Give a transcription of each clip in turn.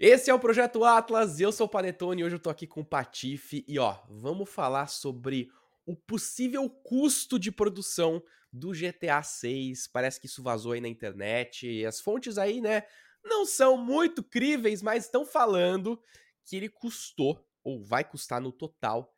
Esse é o Projeto Atlas, eu sou o Panetone e hoje eu tô aqui com o Patife e ó, vamos falar sobre o possível custo de produção do GTA 6. Parece que isso vazou aí na internet, e as fontes aí, né, não são muito críveis, mas estão falando que ele custou ou vai custar no total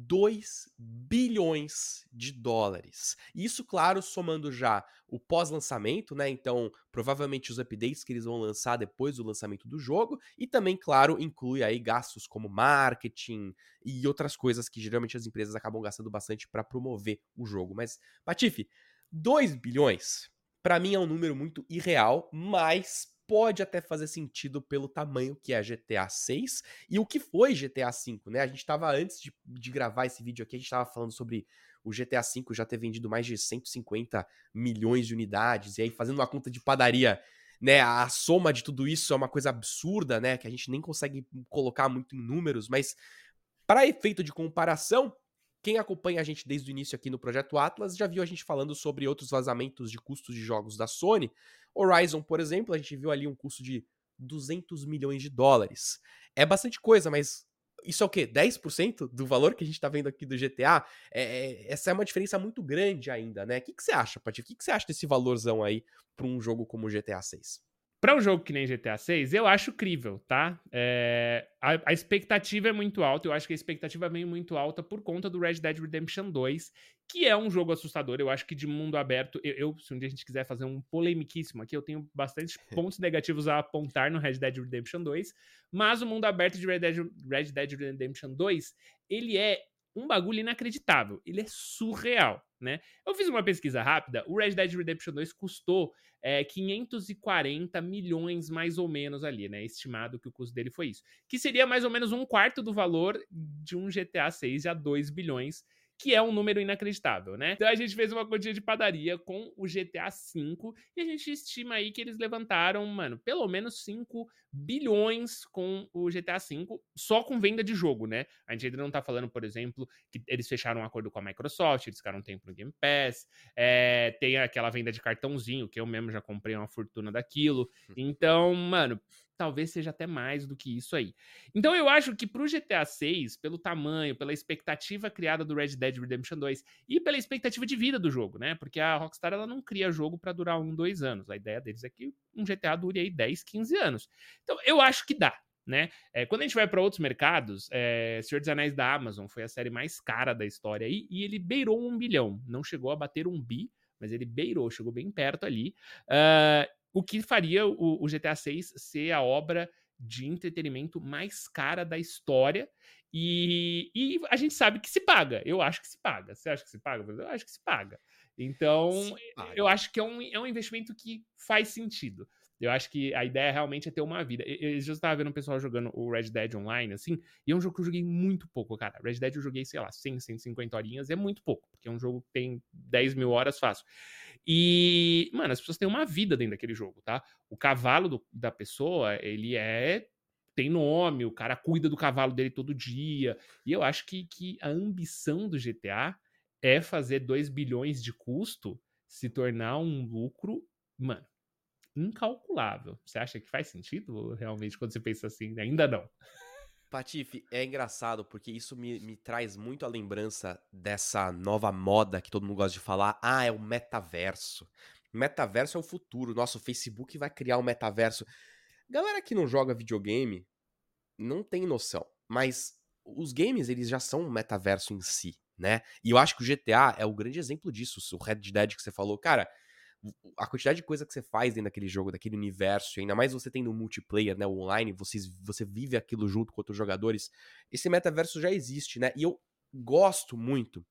2 bilhões de dólares. Isso, claro, somando já o pós-lançamento, né? Então, provavelmente os updates que eles vão lançar depois do lançamento do jogo, e também, claro, inclui aí gastos como marketing e outras coisas que geralmente as empresas acabam gastando bastante para promover o jogo. Mas, Patife, 2 bilhões, para mim é um número muito irreal, mas pode até fazer sentido pelo tamanho que é GTA 6 e o que foi GTA 5, né? A gente estava antes de, de, gravar esse vídeo aqui, a gente estava falando sobre o GTA 5 já ter vendido mais de 150 milhões de unidades, e aí fazendo uma conta de padaria, né? A soma de tudo isso é uma coisa absurda, né? Que a gente nem consegue colocar muito em números, mas para efeito de comparação, quem acompanha a gente desde o início aqui no Projeto Atlas já viu a gente falando sobre outros vazamentos de custos de jogos da Sony. Horizon, por exemplo, a gente viu ali um custo de 200 milhões de dólares. É bastante coisa, mas isso é o quê? 10% do valor que a gente tá vendo aqui do GTA? É, é, essa é uma diferença muito grande ainda, né? O que, que você acha, Pati? O que, que você acha desse valorzão aí para um jogo como o GTA 6? Para um jogo que nem GTA 6, eu acho crível, tá? É, a, a, expectativa é muito alta, eu acho que a expectativa vem muito alta por conta do Red Dead Redemption 2, que é um jogo assustador. Eu acho que de mundo aberto, eu, eu se um dia a gente quiser fazer um polemiquíssimo aqui, eu tenho bastante pontos negativos a apontar no Red Dead Redemption 2, mas o mundo aberto de Red Dead, Red Dead Redemption 2, ele é um bagulho inacreditável. Ele é surreal, né? Eu fiz uma pesquisa rápida. O Red Dead Redemption 2 custou é, 540 milhões, mais ou menos, ali, né? Estimado que o custo dele foi isso. Que seria mais ou menos um quarto do valor de um GTA 6 a 2 bilhões que é um número inacreditável, né? Então a gente fez uma quantia de padaria com o GTA V e a gente estima aí que eles levantaram, mano, pelo menos 5 bilhões com o GTA V, só com venda de jogo, né? A gente ainda não tá falando, por exemplo, que eles fecharam um acordo com a Microsoft, eles ficaram um tempo no Game Pass, é, tem aquela venda de cartãozinho, que eu mesmo já comprei uma fortuna daquilo. Hum. Então, mano, talvez seja até mais do que isso aí. Então eu acho que pro GTA 6, pelo tamanho, pela expectativa criada do Red Dead Redemption 2 e pela expectativa de vida do jogo, né? Porque a Rockstar ela não cria jogo para durar um, dois anos. A ideia deles é que um GTA dure aí 10, 15 anos. Então eu acho que dá. Né? É, quando a gente vai para outros mercados, é, Senhor dos Anéis da Amazon foi a série mais cara da história aí, e ele beirou um bilhão. Não chegou a bater um bi, mas ele beirou, chegou bem perto ali. Uh, o que faria o, o GTA 6 ser a obra de entretenimento mais cara da história. E, e, a gente sabe que se paga. Eu acho que se paga. Você acha que se paga? Eu acho que se paga. Então, se paga. eu acho que é um, é um investimento que faz sentido. Eu acho que a ideia realmente é ter uma vida. Eu já estava vendo o pessoal jogando o Red Dead Online, assim, e é um jogo que eu joguei muito pouco, cara. Red Dead eu joguei, sei lá, 100, 150 horinhas, é muito pouco, porque é um jogo que tem 10 mil horas fácil. E, mano, as pessoas têm uma vida dentro daquele jogo, tá? O cavalo do, da pessoa, ele é tem nome, o cara cuida do cavalo dele todo dia. E eu acho que, que a ambição do GTA é fazer 2 bilhões de custo se tornar um lucro, mano, incalculável. Você acha que faz sentido realmente quando você pensa assim? Ainda não. Patife, é engraçado porque isso me, me traz muito a lembrança dessa nova moda que todo mundo gosta de falar. Ah, é o metaverso. Metaverso é o futuro. Nosso Facebook vai criar um metaverso. Galera que não joga videogame não tem noção. Mas os games, eles já são um metaverso em si, né? E eu acho que o GTA é o grande exemplo disso. O Red Dead que você falou, cara, a quantidade de coisa que você faz dentro daquele jogo, daquele universo, ainda mais você tendo um multiplayer, né, online, você, você vive aquilo junto com outros jogadores, esse metaverso já existe, né? E eu gosto muito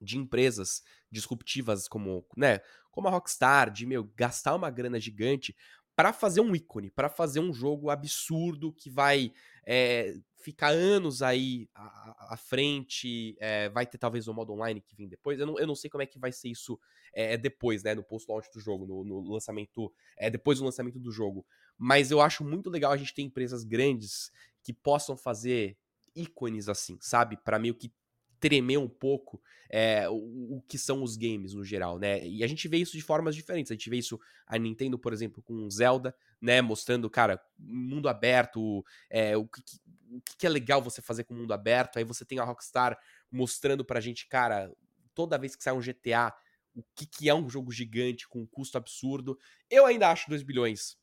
de empresas disruptivas como, né, como a Rockstar, de meu gastar uma grana gigante para fazer um ícone, para fazer um jogo absurdo que vai é, ficar anos aí à, à frente, é, vai ter talvez um modo online que vem depois. Eu não, eu não sei como é que vai ser isso é, depois, né, no post-launch do jogo, no, no lançamento, é, depois do lançamento do jogo. Mas eu acho muito legal a gente ter empresas grandes que possam fazer ícones assim, sabe? Para meio que tremer um pouco é, o, o, que são os games no geral, né? E a gente vê isso de formas diferentes. A gente vê isso a Nintendo, por exemplo, com Zelda, né? Mostrando, cara, mundo aberto, é, o, que, o que é legal você fazer com o mundo aberto. Aí você tem a Rockstar mostrando pra gente, cara, toda vez que sai um GTA, o que, que é um jogo gigante com um custo absurdo. Eu ainda acho 2 bilhões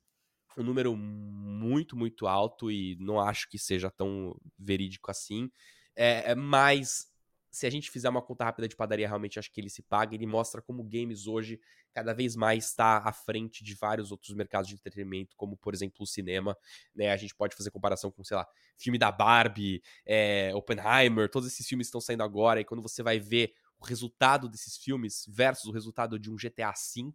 um número muito, muito alto e não acho que seja tão verídico assim. É, mas se a gente fizer uma conta rápida de padaria, realmente acho que ele se paga. Ele mostra como games hoje cada vez mais está à frente de vários outros mercados de entretenimento, como por exemplo o cinema. Né? A gente pode fazer comparação com, sei lá, filme da Barbie, é, Oppenheimer, todos esses filmes estão saindo agora. E quando você vai ver o resultado desses filmes versus o resultado de um GTA V,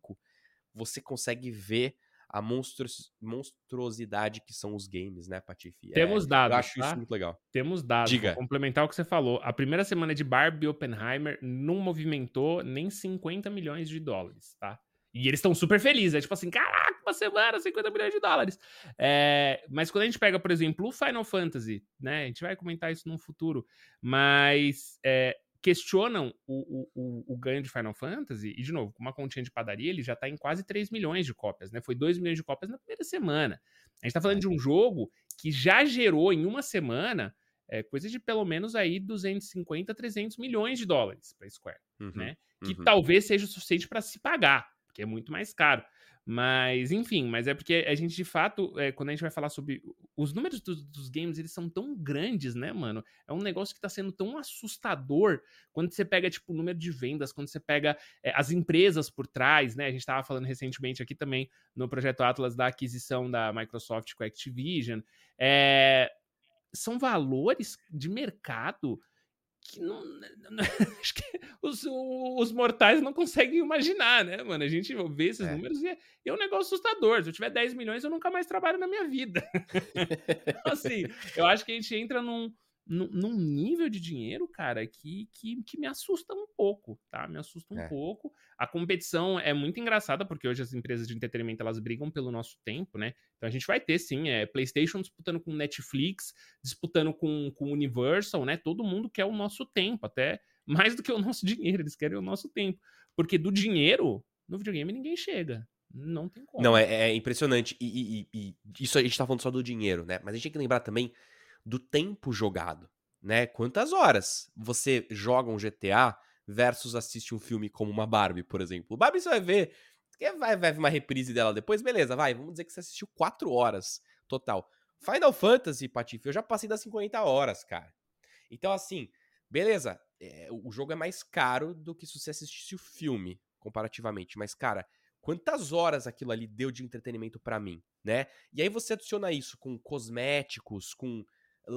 você consegue ver a monstruosidade que são os games, né, Patife? Temos é, dados. Eu acho tá? isso muito legal. Temos dados. Diga. Vou complementar o que você falou. A primeira semana de Barbie Oppenheimer não movimentou nem 50 milhões de dólares, tá? E eles estão super felizes. É tipo assim, caraca, uma semana, 50 milhões de dólares. É, mas quando a gente pega, por exemplo, o Final Fantasy, né? A gente vai comentar isso no futuro. Mas é, questionam o, o, o, ganho de Final Fantasy, e de novo, com uma continha de padaria, ele já está em quase 3 milhões de cópias, né? Foi 2 milhões de cópias na primeira semana. A gente está falando de um jogo que já gerou em uma semana é, coisa de pelo menos aí 250, 300 milhões de dólares para Square, uhum, né? Que uhum. talvez seja o suficiente para se pagar, porque é muito mais caro. Mas, enfim, mas é porque a gente, de fato, é, quando a gente vai falar sobre. Os números dos, dos, games, eles são tão grandes, né, mano? É um negócio que tá sendo tão assustador quando você pega, tipo, o número de vendas, quando você pega é, as empresas por trás, né? A gente tava falando recentemente aqui também no projeto Atlas da aquisição da Microsoft com a Activision. É, são valores de mercado que não, não, acho que os, os mortais não conseguem imaginar, né, mano? A gente vê esses é. números e é, é, um negócio assustador. Se eu tiver 10 milhões, eu nunca mais trabalho na minha vida. então, assim, eu acho que a gente entra num, num nível de dinheiro, cara, que, que, que me assusta um pouco, tá? Me assusta um é. pouco. A competição é muito engraçada, porque hoje as empresas de entretenimento, elas brigam pelo nosso tempo, né? Então a gente vai ter, sim, é, PlayStation disputando com Netflix, disputando com, com Universal, né? Todo mundo quer o nosso tempo, até mais do que o nosso dinheiro, eles querem o nosso tempo. Porque do dinheiro, no videogame ninguém chega. Não tem como. Não, é, é impressionante. E, e, e, isso a gente tá falando só do dinheiro, né? Mas a gente tem que lembrar também do tempo jogado, né? Quantas horas você joga um GTA versus assiste um filme como uma Barbie, por exemplo. Barbie você vai ver, vai, vai ver uma reprise dela depois, beleza, vai, vamos dizer que você assistiu 4 horas total. Final Fantasy, Patife, eu já passei das 50 horas, cara. Então, assim, beleza, é, o jogo é mais caro do que se você assistisse o filme, comparativamente. Mas, cara, quantas horas aquilo ali deu de entretenimento para mim, né? E aí você adiciona isso com cosméticos, com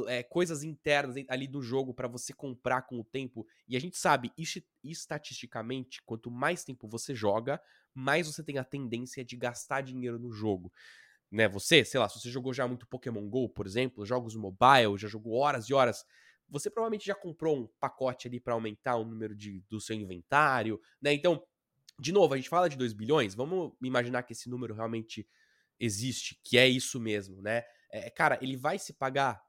é, coisas internas ali do jogo para você comprar com o tempo. E a gente sabe, estatisticamente, quanto mais tempo você joga, mais você tem a tendência de gastar dinheiro no jogo. Né, você, sei lá, se você jogou já muito Pokémon GO, por exemplo, jogos mobile, já jogou horas e horas, você provavelmente já comprou um pacote ali para aumentar o número de, do seu inventário, né? Então, de novo, a gente fala de 2 bilhões, vamos imaginar que esse número realmente existe, que é isso mesmo, né? É, cara, ele vai se pagar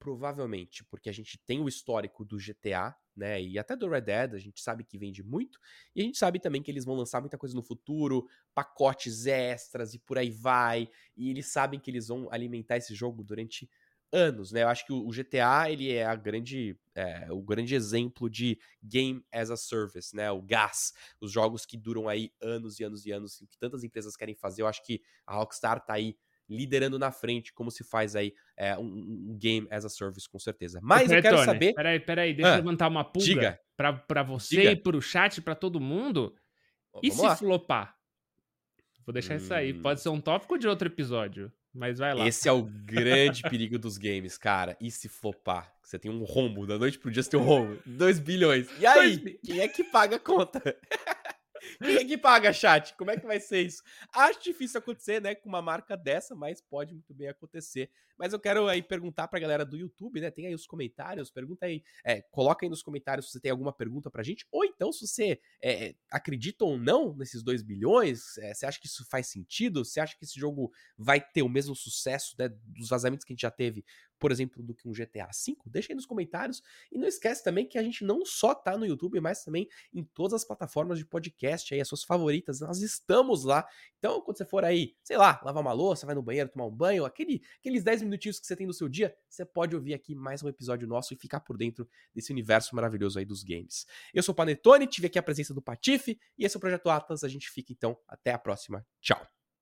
Provavelmente, porque a gente tem o histórico do GTA, né? E até do Red Dead, a gente sabe que vende muito. E a gente sabe também que eles vão lançar muita coisa no futuro, pacotes extras e por aí vai. E eles sabem que eles vão alimentar esse jogo durante anos, né? Eu acho que o GTA ele é a grande, é, o grande exemplo de game as a service, né? O gas, os jogos que duram aí anos e anos e anos, que tantas empresas querem fazer. Eu acho que a Rockstar tá aí liderando na frente, como se faz aí é, um, um, game as a service, com certeza. Mas eu quero Tony, saber. Peraí, peraí, deixa ah, eu levantar uma pulga pra você diga. e pro chat, pra todo mundo. e Vamos se lá. flopar? Vou deixar hum... isso aí. Pode ser um tópico de outro episódio. Mas vai lá. Esse é o grande perigo dos games, cara. E se flopar? Você tem um rombo, da noite pro dia você tem um rombo. 2 bilhões. E aí? Quem é que paga a conta? Quem é que paga, chat? Como é que vai ser isso? Acho difícil acontecer, né, com uma marca dessa, mas pode muito bem acontecer. Mas eu quero aí perguntar pra galera do YouTube, né? Tem aí os comentários, pergunta aí, é, coloca aí nos comentários se você tem alguma pergunta pra gente, ou então se você é, acredita ou não nesses 2 bilhões, é, você acha que isso faz sentido? Você acha que esse jogo vai ter o mesmo sucesso né, dos vazamentos que a gente já teve por exemplo, do que um GTA V? Deixa aí nos comentários. E não esquece também que a gente não só tá no YouTube, mas também em todas as plataformas de podcast aí, as suas favoritas. Nós estamos lá. Então, quando você for aí, sei lá, lavar uma louça, vai no banheiro tomar um banho, aquele, aqueles 10 minutinhos que você tem no seu dia, você pode ouvir aqui mais um episódio nosso e ficar por dentro desse universo maravilhoso aí dos games. Eu sou o Panetone, tive aqui a presença do Patife e esse é o Projeto Atlas. A gente fica então até a próxima. Tchau.